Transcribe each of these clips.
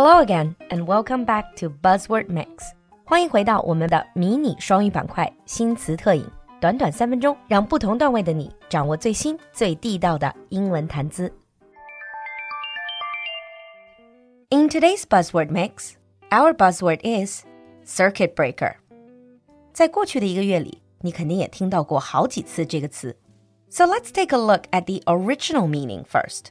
Hello again and welcome back to Buzzword Mix。欢迎回到我们的迷你双语板块新词特饮，短短三分钟，让不同段位的你掌握最新最地道的英文谈资。In today's Buzzword Mix, our buzzword is circuit breaker。在过去的一个月里，你肯定也听到过好几次这个词。So let's take a look at the original meaning first.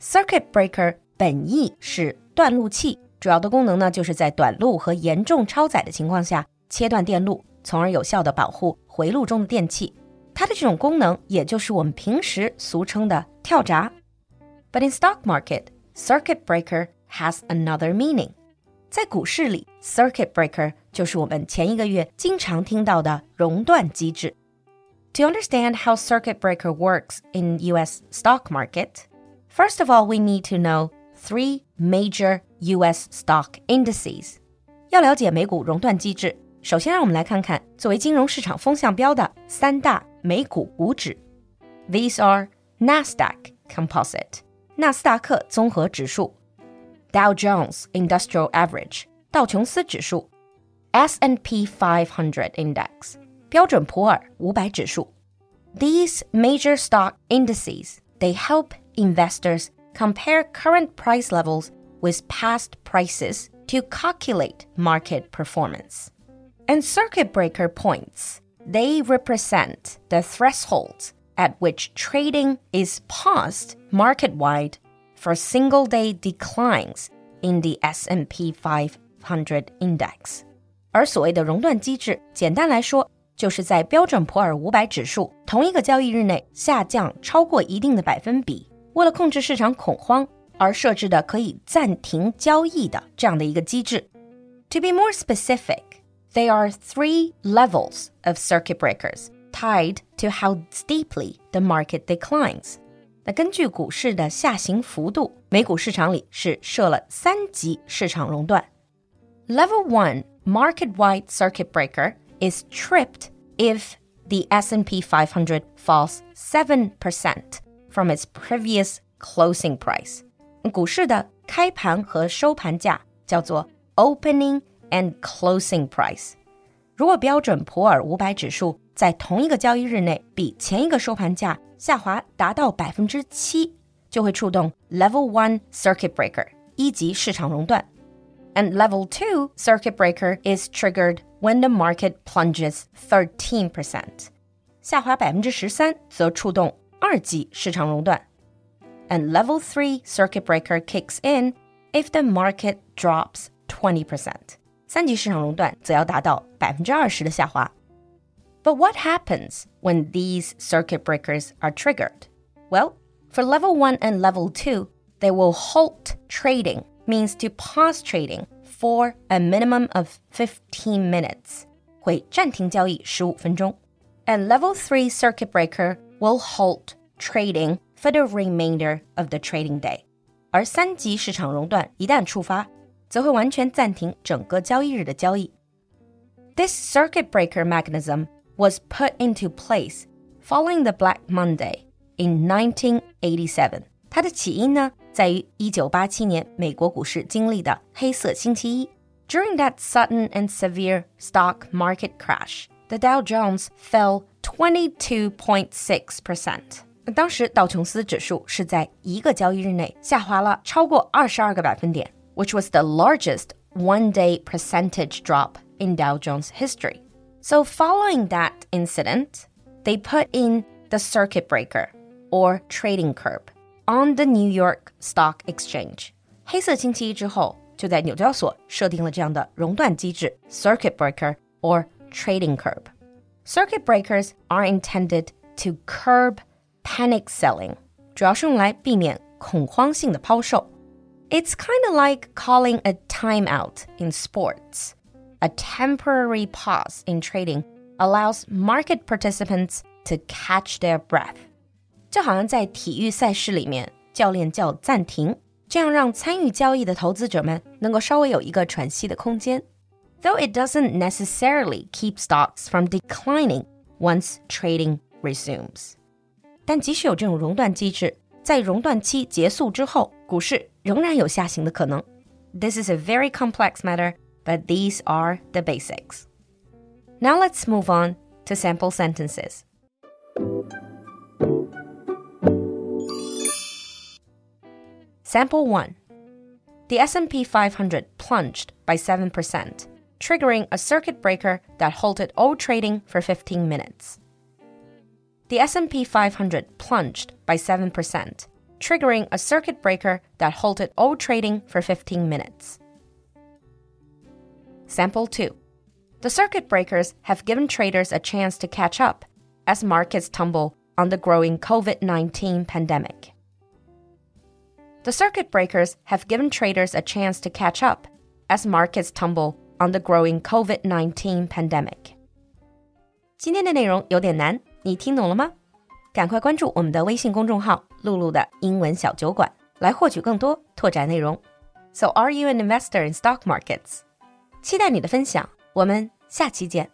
Circuit breaker 本意是断路器，主要的功能呢，就是在短路和严重超载的情况下切断电路，从而有效的保护回路中的电器。它的这种功能，也就是我们平时俗称的跳闸。But in stock market, circuit breaker has another meaning. 在股市里，circuit breaker 就是我们前一个月经常听到的熔断机制。To understand how circuit breaker works in US stock market, first of all, we need to know three major US stock indices. 要了解美股熔断机制，首先让我们来看看作为金融市场风向标的三大美股股指。These are Nasdaq Composite 纳斯达克综合指数、Dow Jones Industrial Average 道琼斯指数、S&P 500 Index 标准普尔五百指数。These major stock indices they help investors compare current price levels with past prices to calculate market performance. And circuit breaker points, they represent the thresholds at which trading is paused market-wide for single-day declines in the S&P 500 index. 而所谓的熔断机制，简单来说，就是在标准普尔五百指数同一个交易日内下降超过一定的百分比， 为了控制市场恐慌而设置的可以暂停交易的这样的一个机制。To be more specific, there are three levels of circuit breakers tied to how steeply the market declines. 那根据股市的下行幅度，美股市场里是设了三级市场熔断。Level one market-wide circuit breaker is tripped if the S&P 500 falls 7% from its previous closing price. 股市的开盘和收盘价叫做 opening and closing price。如果标准普尔五百指数在同一个交易日内比前一个收盘价下滑达到百分之七，就会触动 Level One Circuit Breaker 一级市场熔断。And level 2 circuit breaker is triggered when the market plunges 13%. 下滑13%则触动 二级市场熔断。And level 3 circuit breaker kicks in if the market drops 20%. 三级市场熔断则要达到20%的下滑。But what happens when these circuit breakers are triggered? Well, for level 1 and level 2, they will halt trading means to pause trading for a minimum of 15 minutes. 会暂停交易15分钟. And level 3 circuit breaker will halt trading for the remainder of the trading day. 而三级市场熔断一旦触发，则会完全暂停整个交易日的交易。This circuit breaker mechanism was put into place following the Black Monday in 1987. 它的起因呢，在于1987年美国股市经历的黑色星期一。During that sudden and severe stock market crash, the Dow Jones fell 22.6%. 当时道琼斯指数是在一个交易日内下滑了超过二十二个百分点，which was the largest one-day percentage drop in Dow Jones history. So following that incident, they put in the circuit breaker or trading curb on the New York Stock Exchange. 黑色星期一之后，就在纽交所设定了这样的熔断机制 （circuit breaker or trading curb）。 Circuit breakers are intended to curb panic selling，主要是用来避免恐慌性的抛售。It's kind of like calling a timeout in sports. A temporary pause in trading allows market participants to catch their breath. 就好像在体育赛事里面，教练叫暂停，这样让参与交易的投资者们能够稍微有一个喘息的空间。 Though it doesn't necessarily keep stocks from declining once trading resumes. 但即使有这种熔断机制，在熔断期结束之后，股市仍然有下行的可能。 this is a very complex matter, but these are the basics. Now let's move on to sample sentences. Sample 1. The S&P 500 plunged by 7%, triggering a circuit breaker that halted all trading for 15 minutes. The S&P 500 plunged by 7%, triggering a circuit breaker that halted all trading for 15 minutes. Sample 2. The circuit breakers have given traders a chance to catch up as markets tumble on the growing COVID 19 pandemic. The circuit breakers have given traders a chance to catch up as markets tumble on the growing COVID 19 pandemic. 今天的内容有点难，你听懂了吗？赶快关注我们的微信公众号“露露的英文小酒馆”，来获取更多拓展内容。So, are you an investor in stock markets? 期待你的分享，我们下期见。